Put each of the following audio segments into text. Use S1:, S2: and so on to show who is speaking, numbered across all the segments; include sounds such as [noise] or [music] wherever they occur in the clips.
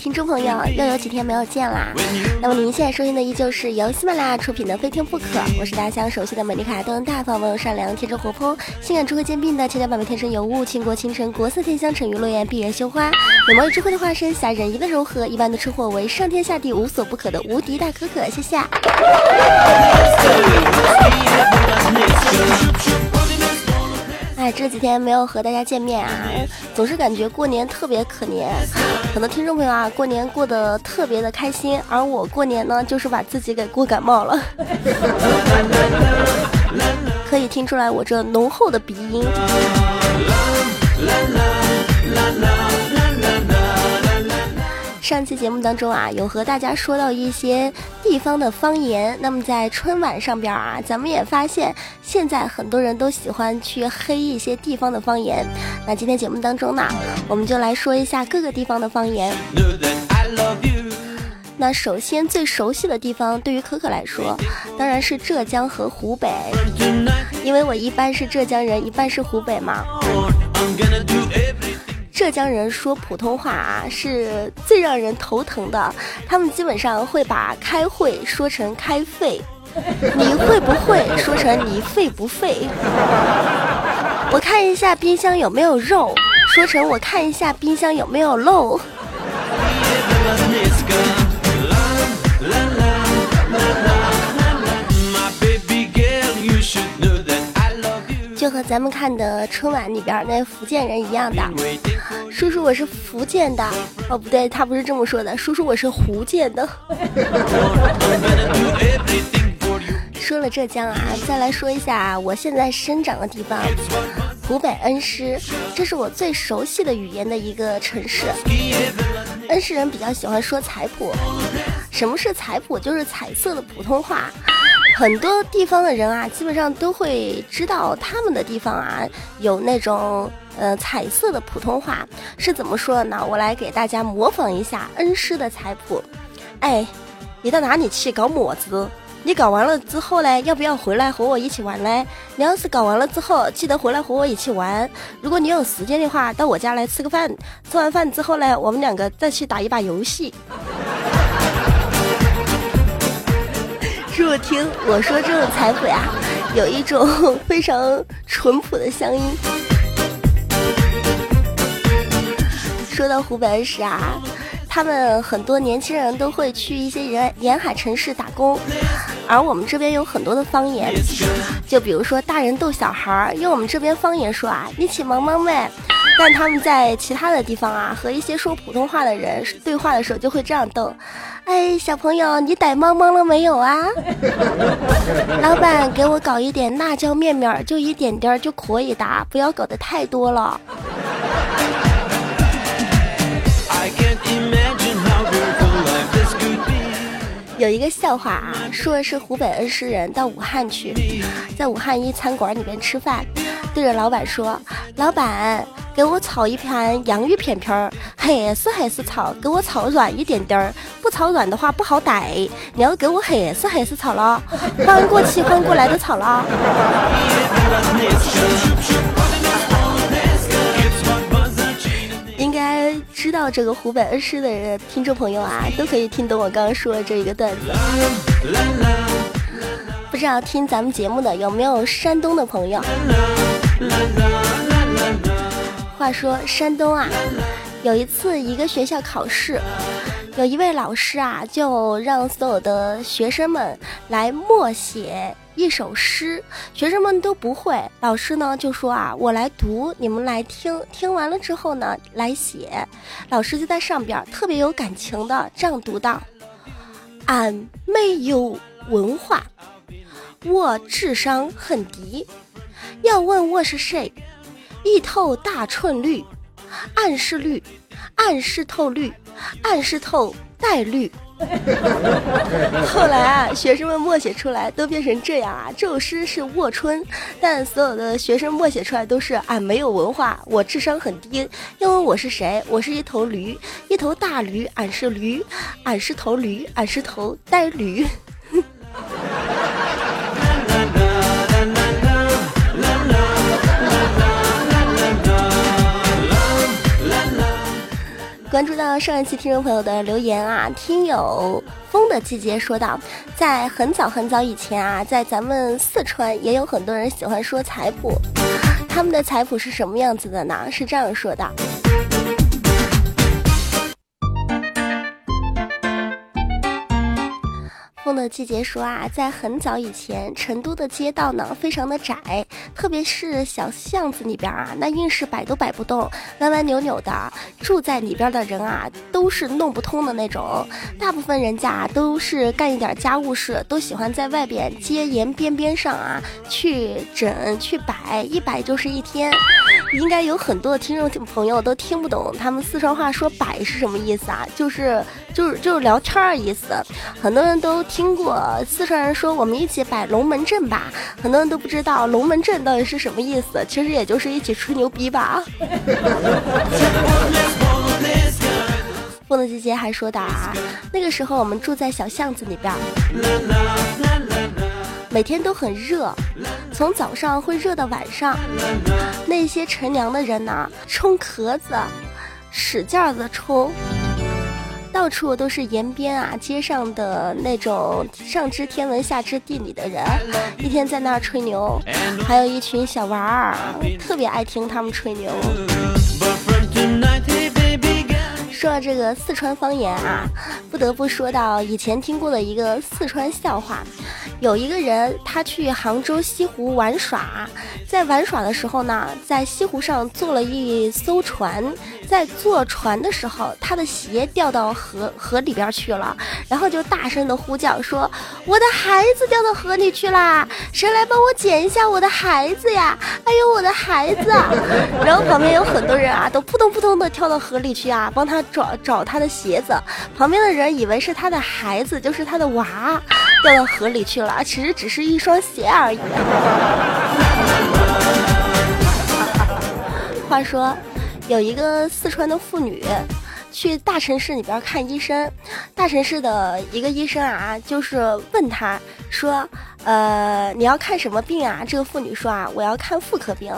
S1: 听众朋友，又有几天没有见啦。那么您现在收听的依旧是由喜马拉雅出品的《非听不可》，我是大家乡熟悉的美丽可爱、端大方、温柔善良、天真活泼、性感智慧兼并的千娇百媚、天生尤物、倾国倾城、国色天香、沉鱼落雁、闭月羞花、美貌与智慧的化身、侠人一的柔和，一般的吃货为上天下地无所不可的无敌大可可。谢谢。哎，这几天没有和大家见面啊，总是感觉过年特别可怜。很多听众朋友啊，过年过得特别的开心，而我过年呢，就是把自己给过感冒了。[laughs] 可以听出来我这浓厚的鼻音。上期节目当中啊，有和大家说到一些地方的方言。那么在春晚上边啊，咱们也发现现在很多人都喜欢去黑一些地方的方言。那今天节目当中呢，我们就来说一下各个地方的方言。那首先最熟悉的地方，对于可可来说，当然是浙江和湖北，因为我一半是浙江人，一半是湖北嘛。浙江人说普通话啊，是最让人头疼的。他们基本上会把开会说成开肺，你会不会说成你废不废？我看一下冰箱有没有肉，说成我看一下冰箱有没有漏。就和咱们看的春晚里边那福建人一样的，叔叔我是福建的，哦不对，他不是这么说的，叔叔我是福建的。说了浙江啊，再来说一下我现在生长的地方，湖北恩施，这是我最熟悉的语言的一个城市。恩施人比较喜欢说彩谱，什么是彩谱？就是彩色的普通话。很多地方的人啊，基本上都会知道他们的地方啊有那种呃彩色的普通话是怎么说的呢？我来给大家模仿一下恩师的彩谱。哎，你到哪里去搞么子？你搞完了之后呢，要不要回来和我一起玩呢？你要是搞完了之后，记得回来和我一起玩。如果你有时间的话，到我家来吃个饭。吃完饭之后呢，我们两个再去打一把游戏。[laughs] 我听我说这种彩谱呀，有一种 [laughs] 非常淳朴的乡音。说到湖北恩施啊，他们很多年轻人都会去一些沿沿海城市打工，而我们这边有很多的方言，就比如说大人逗小孩儿，用我们这边方言说啊，你起萌萌没？但他们在其他的地方啊，和一些说普通话的人对话的时候，就会这样逗：“哎，小朋友，你逮猫猫了没有啊？[laughs] 老板，给我搞一点辣椒面面，就一点点就可以的，不要搞得太多了。”有一个笑话啊，说的是湖北恩施人到武汉去，在武汉一餐馆里边吃饭，对着老板说：“老板，给我炒一盘洋芋片片儿，黑丝黑丝炒，给我炒软一点点儿，不炒软的话不好逮。你要给我黑丝黑丝炒了，翻过去翻过来的炒了。[laughs] ”知道这个湖北恩施的人，听众朋友啊，都可以听懂我刚刚说的这一个段子。不知道听咱们节目的有没有山东的朋友？话说山东啊，有一次一个学校考试，有一位老师啊，就让所有的学生们来默写。一首诗，学生们都不会。老师呢就说啊，我来读，你们来听。听完了之后呢，来写。老师就在上边特别有感情的这样读道：“俺没有文化，我智商很低，要问我是谁，一头大春驴，暗示绿，暗示透绿，暗示透带绿。[laughs] 后来啊，学生们默写出来都变成这样啊。这首诗是《卧春》，但所有的学生默写出来都是俺没有文化，我智商很低。要问我是谁，我是一头驴，一头大驴，俺是驴，俺是头驴，俺是头带驴。关注到上一期听众朋友的留言啊，听友风的季节说道，在很早很早以前啊，在咱们四川也有很多人喜欢说彩谱，他们的彩谱是什么样子的呢？是这样说的。风的季节说啊，在很早以前，成都的街道呢非常的窄，特别是小巷子里边啊，那硬是摆都摆不动，歪歪扭扭的。住在里边的人啊，都是弄不通的那种。大部分人家都是干一点家务事，都喜欢在外边街沿边边上啊去整去摆，一摆就是一天。应该有很多的听众朋友都听不懂他们四川话说“摆”是什么意思啊？就是就是就是聊天儿意思。很多人都听过四川人说“我们一起摆龙门阵吧”，很多人都不知道龙门阵到底是什么意思。其实也就是一起吹牛逼吧。风的姐姐还说的啊，那个时候我们住在小巷子里边。每天都很热，从早上会热到晚上。那些乘凉的人呢，冲壳子，使劲儿的冲，到处都是沿边啊、街上的那种上知天文下知地理的人，一天在那儿吹牛。还有一群小娃儿，特别爱听他们吹牛。说到这个四川方言啊，不得不说到以前听过的一个四川笑话。有一个人，他去杭州西湖玩耍，在玩耍的时候呢，在西湖上坐了一艘船，在坐船的时候，他的鞋掉到河河里边去了，然后就大声的呼叫说：“我的孩子掉到河里去啦！谁来帮我捡一下我的孩子呀？哎呦，我的孩子！”然后旁边有很多人啊，都扑通扑通的跳到河里去啊，帮他。找找他的鞋子，旁边的人以为是他的孩子，就是他的娃，掉到河里去了。其实只是一双鞋而已。[laughs] 话说，有一个四川的妇女去大城市里边看医生，大城市的一个医生啊，就是问他说：“呃，你要看什么病啊？”这个妇女说：“啊，我要看妇科病。”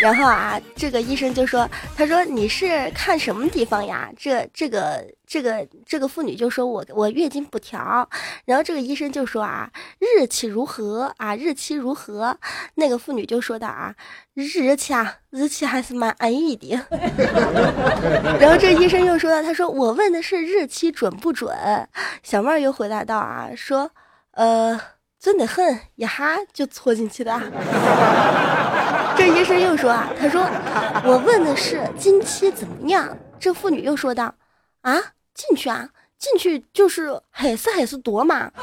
S1: 然后啊，这个医生就说：“他说你是看什么地方呀？这这个这个这个妇女就说我我月经不调。然后这个医生就说啊，日期如何啊？日期如何？那个妇女就说的啊，日期啊，日期还是蛮安逸的。[laughs] 然后这医生又说了，他说我问的是日期准不准？小妹儿又回答道啊，说呃。”准得很，一哈就戳进去的。这医生又说啊，他说我问的是经期怎么样。这妇女又说道啊，进去啊，进去就是还是还是多嘛。[laughs]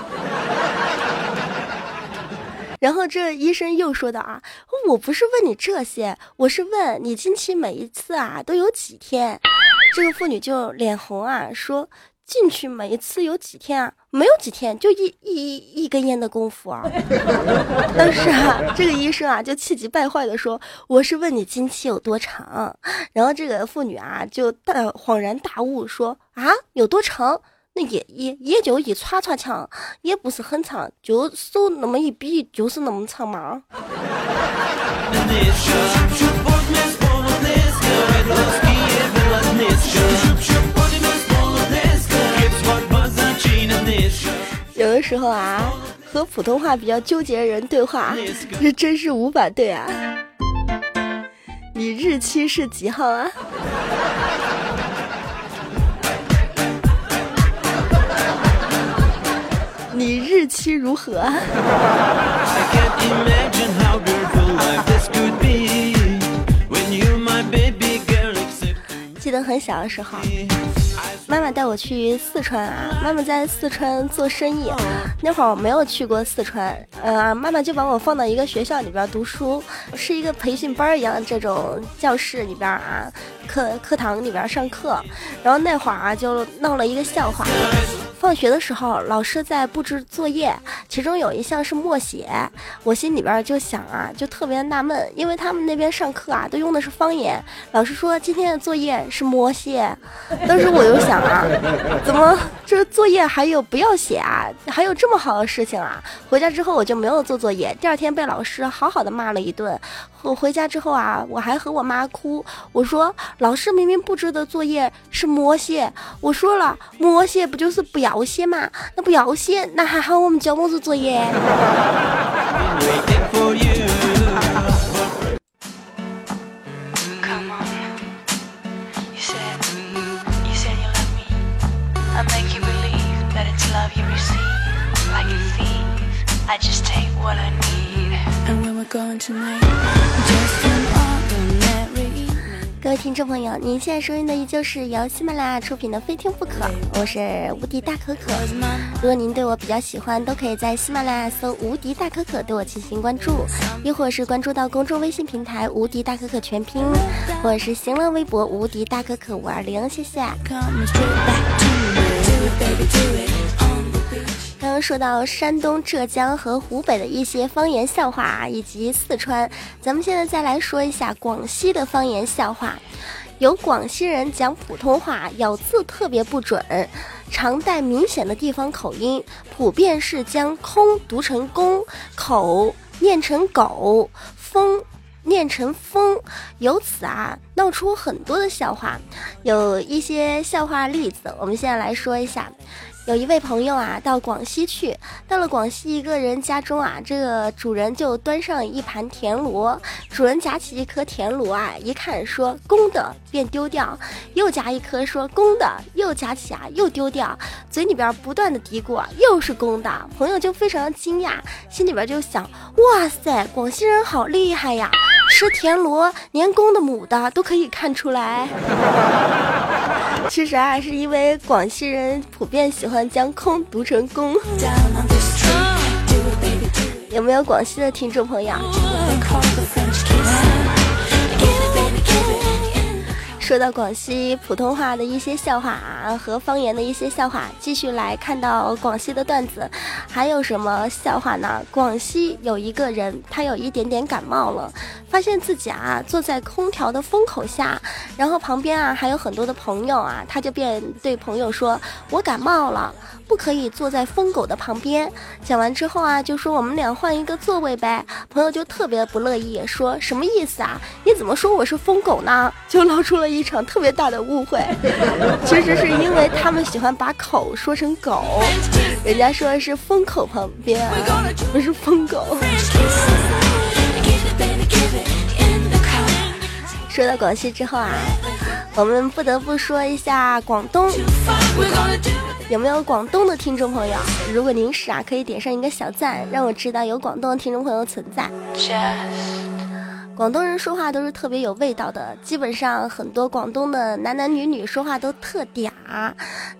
S1: 然后这医生又说道啊，我不是问你这些，我是问你经期每一次啊都有几天。这个妇女就脸红啊，说。进去每一次有几天啊？没有几天，就一一一根烟的功夫啊！[laughs] 当时啊，这个医生啊就气急败坏的说：“我是问你经期有多长。”然后这个妇女啊就大恍然大悟说：“啊，有多长？那也也也就一歘歘长，也不是很长，就手那么一比就是那么长嘛。”有的时候啊，和普通话比较纠结的人对话，[laughs] 这真是无法对啊！你日期是几号啊？你日期如何？[laughs] 记得很很小的时候，妈妈带我去四川啊，妈妈在四川做生意，那会儿我没有去过四川，呃，妈妈就把我放到一个学校里边读书，是一个培训班一样的这种教室里边啊，课课堂里边上课，然后那会儿啊就闹了一个笑话。放学的时候，老师在布置作业，其中有一项是默写。我心里边就想啊，就特别纳闷，因为他们那边上课啊都用的是方言。老师说今天的作业是默写，当时我就想啊，怎么这作业还有不要写啊？还有这么好的事情啊？回家之后我就没有做作业，第二天被老师好好的骂了一顿。我回家之后啊，我还和我妈哭，我说老师明明布置的作业是默写，我说了默写不就是不要。要写嘛？那不要写，那还好我们交么子作业？众朋友，您现在收听的依旧是由喜马拉雅出品的《非听不可》，我是无敌大可可。如果您对我比较喜欢，都可以在喜马拉雅搜“无敌大可可”对我进行关注，亦或是关注到公众微信平台“无敌大可可全拼”，或者是新浪微博“无敌大可可五二零”。谢谢。刚刚说到山东、浙江和湖北的一些方言笑话，以及四川，咱们现在再来说一下广西的方言笑话。有广西人讲普通话，咬字特别不准，常带明显的地方口音，普遍是将“空”读成“公”，“口”念成“狗”，“风”念成“风”，由此啊闹出很多的笑话。有一些笑话例子，我们现在来说一下。有一位朋友啊，到广西去，到了广西一个人家中啊，这个主人就端上一盘田螺，主人夹起一颗田螺啊，一看说公的，便丢掉，又夹一颗说公的，又夹起啊，又丢掉，嘴里边不断的嘀咕，又是公的，朋友就非常惊讶，心里边就想，哇塞，广西人好厉害呀，吃田螺连公的母的都可以看出来。其实啊，是因为广西人普遍喜欢将“空”读成“公”。有没有广西的听众朋友？说到广西普通话的一些笑话啊，和方言的一些笑话，继续来看到广西的段子，还有什么笑话呢？广西有一个人，他有一点点感冒了，发现自己啊坐在空调的风口下，然后旁边啊还有很多的朋友啊，他就便对朋友说：“我感冒了。”不可以坐在疯狗的旁边。讲完之后啊，就说我们俩换一个座位呗。朋友就特别不乐意，说什么意思啊？你怎么说我是疯狗呢？就露出了一场特别大的误会。[laughs] 其实是因为他们喜欢把口说成狗，人家说的是风口旁边，不是疯狗。说到广西之后啊，我们不得不说一下广东。有没有广东的听众朋友？如果您是啊，可以点上一个小赞，让我知道有广东的听众朋友存在。广东人说话都是特别有味道的，基本上很多广东的男男女女说话都特嗲。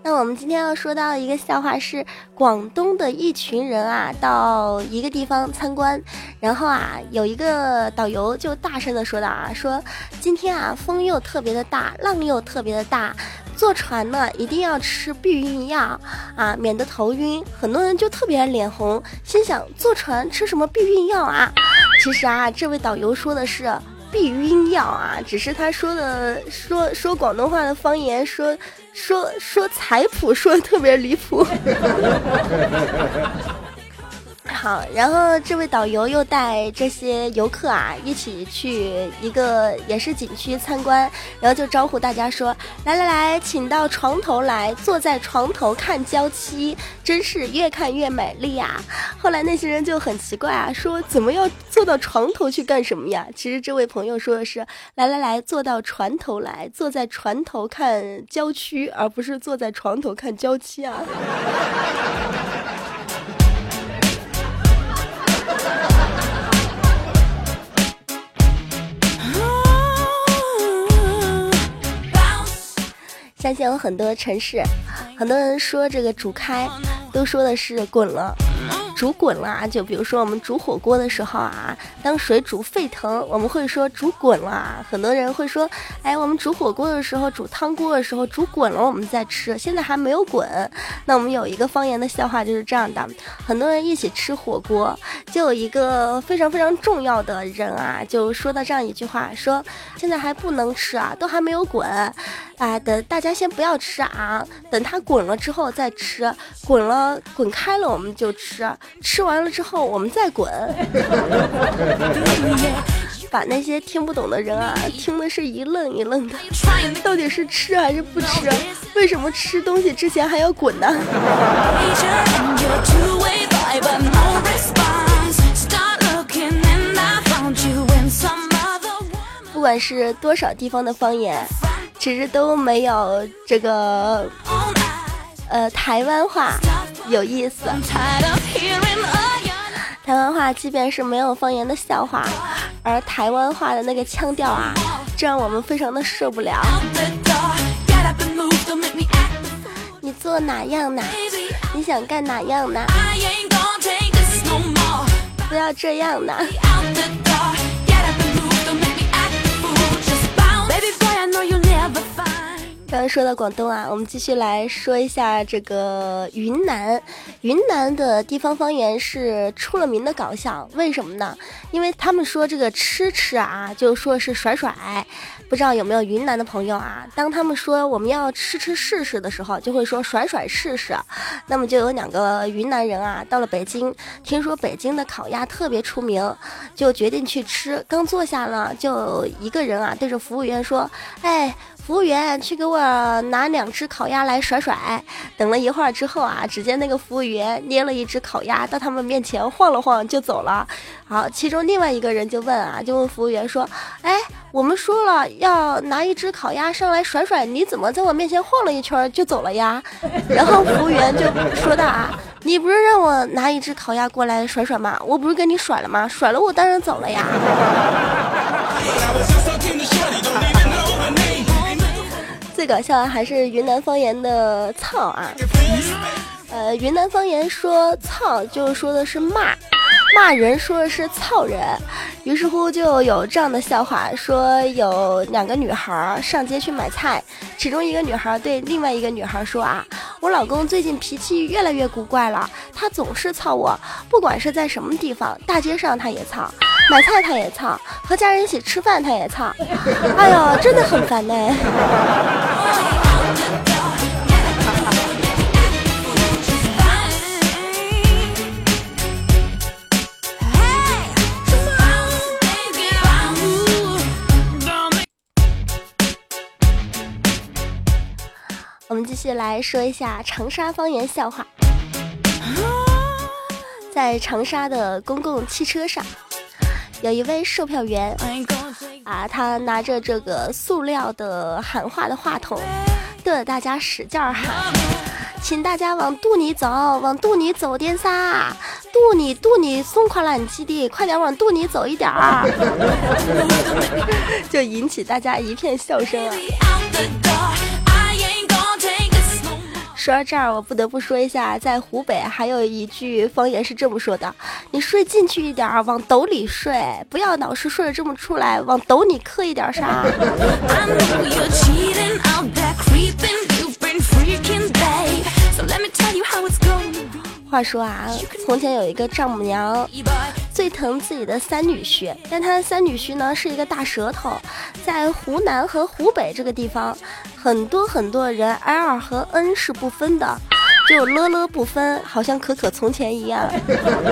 S1: 那我们今天要说到一个笑话是，广东的一群人啊，到一个地方参观，然后啊，有一个导游就大声的说道啊，说今天啊，风又特别的大，浪又特别的大，坐船呢一定要吃避孕药啊，免得头晕。很多人就特别脸红，心想坐船吃什么避孕药啊？其实啊，这位导游说的是避孕药啊，只是他说的说说广东话的方言，说说说彩谱说的特别离谱。[laughs] 好，然后这位导游又带这些游客啊一起去一个也是景区参观，然后就招呼大家说：“来来来，请到床头来，坐在床头看娇妻，真是越看越美丽呀。”后来那些人就很奇怪啊，说：“怎么要坐到床头去干什么呀？”其实这位朋友说的是：“来来来，坐到船头来，坐在船头看郊区，而不是坐在床头看娇妻啊。”相信有很多城市，很多人说这个煮开，都说的是滚了。煮滚了，就比如说我们煮火锅的时候啊，当水煮沸腾，我们会说煮滚了。很多人会说，哎，我们煮火锅的时候，煮汤锅的时候，煮滚了我们再吃，现在还没有滚。那我们有一个方言的笑话就是这样的：很多人一起吃火锅，就有一个非常非常重要的人啊，就说到这样一句话，说现在还不能吃啊，都还没有滚，啊，等大家先不要吃啊，等它滚了之后再吃，滚了滚开了我们就吃。吃完了之后，我们再滚。把那些听不懂的人啊，听的是一愣一愣的。到底是吃还是不吃？为什么吃东西之前还要滚呢？[laughs] 不管是多少地方的方言，其实都没有这个呃台湾话。有意思。台湾话即便是没有方言的笑话，而台湾话的那个腔调啊，这让我们非常的受不了。你做哪样呢？你想干哪样呢？不要这样呢。刚刚说到广东啊，我们继续来说一下这个云南。云南的地方方言是出了名的搞笑，为什么呢？因为他们说这个吃吃啊，就说是甩甩。不知道有没有云南的朋友啊？当他们说我们要吃吃试试的时候，就会说甩甩试试。那么就有两个云南人啊，到了北京，听说北京的烤鸭特别出名，就决定去吃。刚坐下了，就一个人啊，对着服务员说：“哎。”服务员，去给我拿两只烤鸭来甩甩。等了一会儿之后啊，只见那个服务员捏了一只烤鸭到他们面前晃了晃就走了。好，其中另外一个人就问啊，就问服务员说：“哎，我们说了要拿一只烤鸭上来甩甩，你怎么在我面前晃了一圈就走了呀？”然后服务员就说道啊：“你不是让我拿一只烤鸭过来甩甩吗？我不是跟你甩了吗？甩了我当然走了呀。”最搞笑的还是云南方言的“操”啊，呃，云南方言说“操”就说的是骂，骂人说的是“操人”。于是乎就有这样的笑话，说有两个女孩上街去买菜，其中一个女孩对另外一个女孩说啊，我老公最近脾气越来越古怪了，他总是操我，不管是在什么地方，大街上他也操。买菜他也操，和家人一起吃饭他也操，哎呦，真的很烦呢。我们继续来说一下长沙方言笑话，在长沙的公共汽车上。有一位售票员啊，他拿着这个塑料的喊话的话筒，对着大家使劲喊，请大家往肚里走，往肚里走点啥？肚里肚里松垮烂基的，快点往肚里走一点儿，[laughs] 就引起大家一片笑声啊。说到这儿，我不得不说一下，在湖北还有一句方言是这么说的：“你睡进去一点儿，往斗里睡，不要老是睡着这么出来，往斗里刻一点啥。”话说啊，从前有一个丈母娘，最疼自己的三女婿，但她的三女婿呢是一个大舌头，在湖南和湖北这个地方，很多很多人 L 和 N 是不分的。就乐乐不分，好像可可从前一样。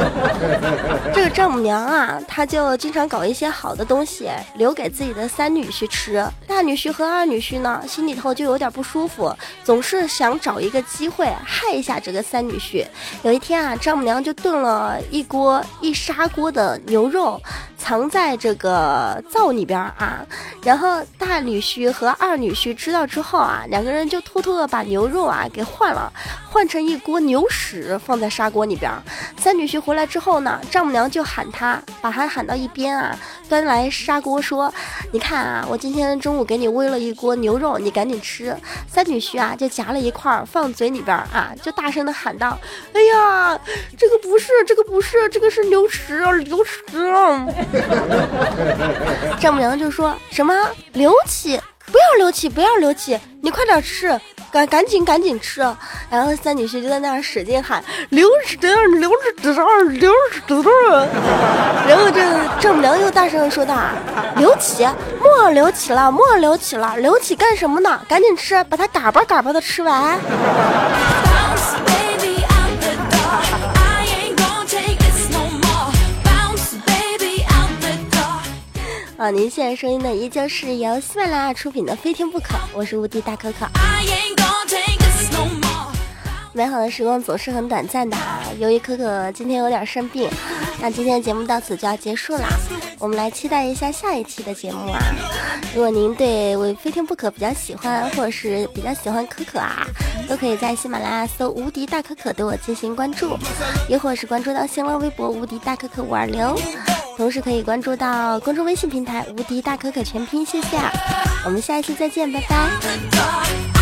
S1: [laughs] 这个丈母娘啊，她就经常搞一些好的东西留给自己的三女婿吃。大女婿和二女婿呢，心里头就有点不舒服，总是想找一个机会害一下这个三女婿。有一天啊，丈母娘就炖了一锅一砂锅的牛肉。藏在这个灶里边啊，然后大女婿和二女婿知道之后啊，两个人就偷偷的把牛肉啊给换了，换成一锅牛屎放在砂锅里边。三女婿回来之后呢，丈母娘就喊他，把他喊到一边啊，端来砂锅说：“你看啊，我今天中午给你煨了一锅牛肉，你赶紧吃。”三女婿啊，就夹了一块放嘴里边啊，就大声的喊道：“哎呀，这个不是，这个不是，这个是牛屎，牛屎！” [laughs] 丈母娘就说什么：“刘启，不要刘启，不要刘启，你快点吃。”赶赶紧赶紧吃，然后三女婿就在那儿使劲喊刘十六刘十六刘十六，然后这丈母娘又大声的说道：“刘启，莫刘启了，莫刘启了，刘启干什么呢？赶紧吃，把它嘎巴嘎巴的吃完。”啊，您现在收音的依旧是由喜马拉雅出品的《非听不可》，我是无敌大可可。美好的时光总是很短暂的，由于可可今天有点生病，那今天的节目到此就要结束啦。我们来期待一下下一期的节目啊！如果您对我非听不可比较喜欢，或者是比较喜欢可可啊，都可以在喜马拉雅搜“无敌大可可”对我进行关注，亦或是关注到新浪微博“无敌大可可五二零”，同时可以关注到公众微信平台“无敌大可可全拼”。谢谢，我们下一期再见，拜拜。